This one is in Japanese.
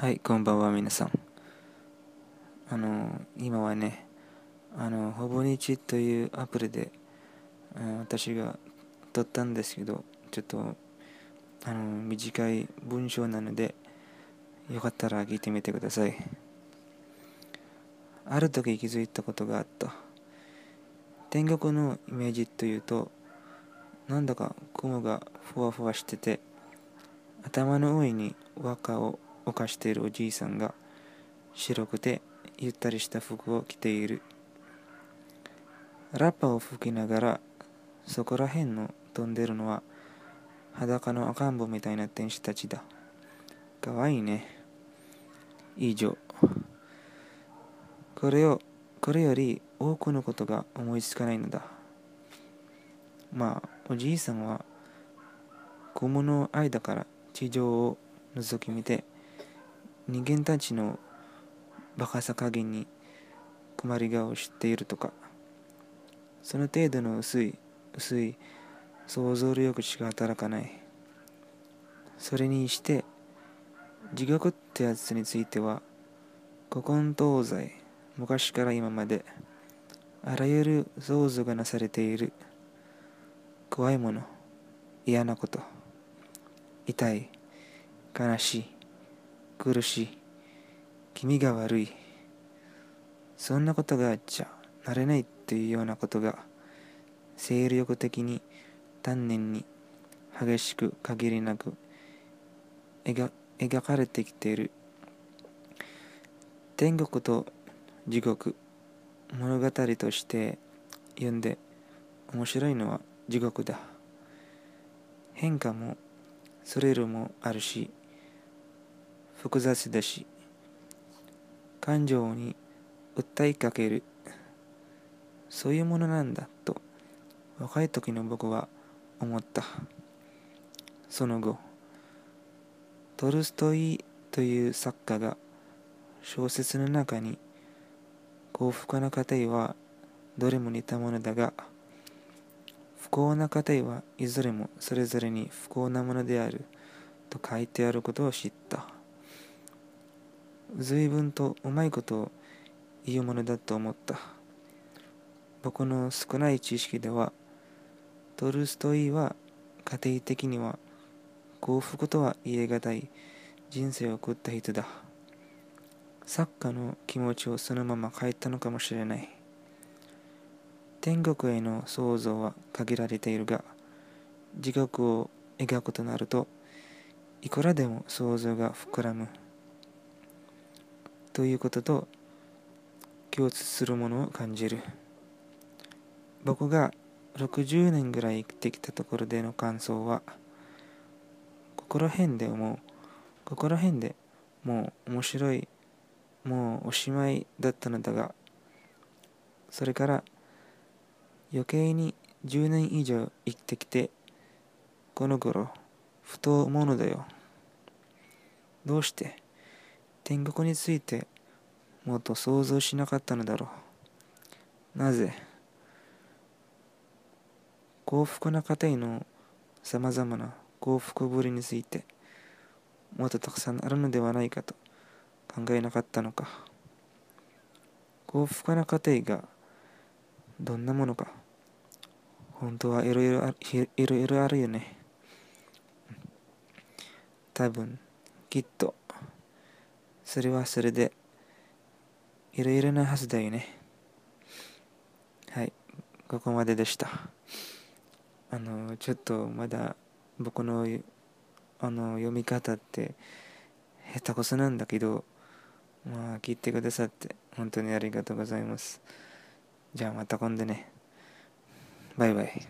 はい、こんばんは、皆さん。あの、今はね、あの、ほぼ日というアプリで、私が撮ったんですけど、ちょっと、あの、短い文章なので、よかったら聞いてみてください。ある時気づいたことがあった。天国のイメージというと、なんだか雲がふわふわしてて、頭の上に輪っかを犯しているおじいさんが白くてゆったりした服を着ている。ラッパを吹きながらそこら辺の飛んでるのは裸の赤ん坊みたいな天使たちだ。かわいいね。以上。これをこれより多くのことが思いつかないのだ。まあおじいさんは雲の間から地上を覗き見て人間たちのバカさ加減に困り顔を知っているとかその程度の薄い薄い想像力しか働かない。それにして地獄ってやつについては古今東西昔から今まであらゆる想像がなされている怖いもの嫌なこと痛い悲しい苦しい。君が悪い。そんなことがあっちゃなれないっていうようなことが精力的に丹念に激しく限りなく描描かれてきている。天国と地獄物語として読んで面白いのは地獄だ。変化もスリルもあるし複雑だし感情に訴えかけるそういうものなんだと若い時の僕は思ったその後トルストイという作家が小説の中に幸福な家庭はどれも似たものだが不幸な家庭はいずれもそれぞれに不幸なものであると書いてあることを知った。随分とうまいことを言うものだと思った。僕の少ない知識ではトルストイは家庭的には幸福とは言え難い人生を送った人だ。作家の気持ちをそのまま書いたのかもしれない。天国への想像は限られているが地獄を描くとなるといくらでも想像が膨らむ。ということと共通するものを感じる。僕が60年ぐらい生きてきたところでの感想はここら辺でもう。ここら辺でもう面白いもうおしまいだったのだがそれから余計に10年以上生きてきてこの頃ふと思うのだよ。どうして天国についてもっと想像しなかったのだろう。なぜ？幸福な家庭のさまざまな幸福ぶりについてもっとたくさんあるのではないかと考えなかったのか。幸福な家庭がどんなものか？本当はいろいろいろいろあるよね。多分きっと。それはそれでいろいろなはずだよね。はい。ここまででした。あのちょっとまだ僕のあの読み方って下手こそなんだけどまあ聞いてくださって本当にありがとうございます。じゃあまた今度ね。バイバイ。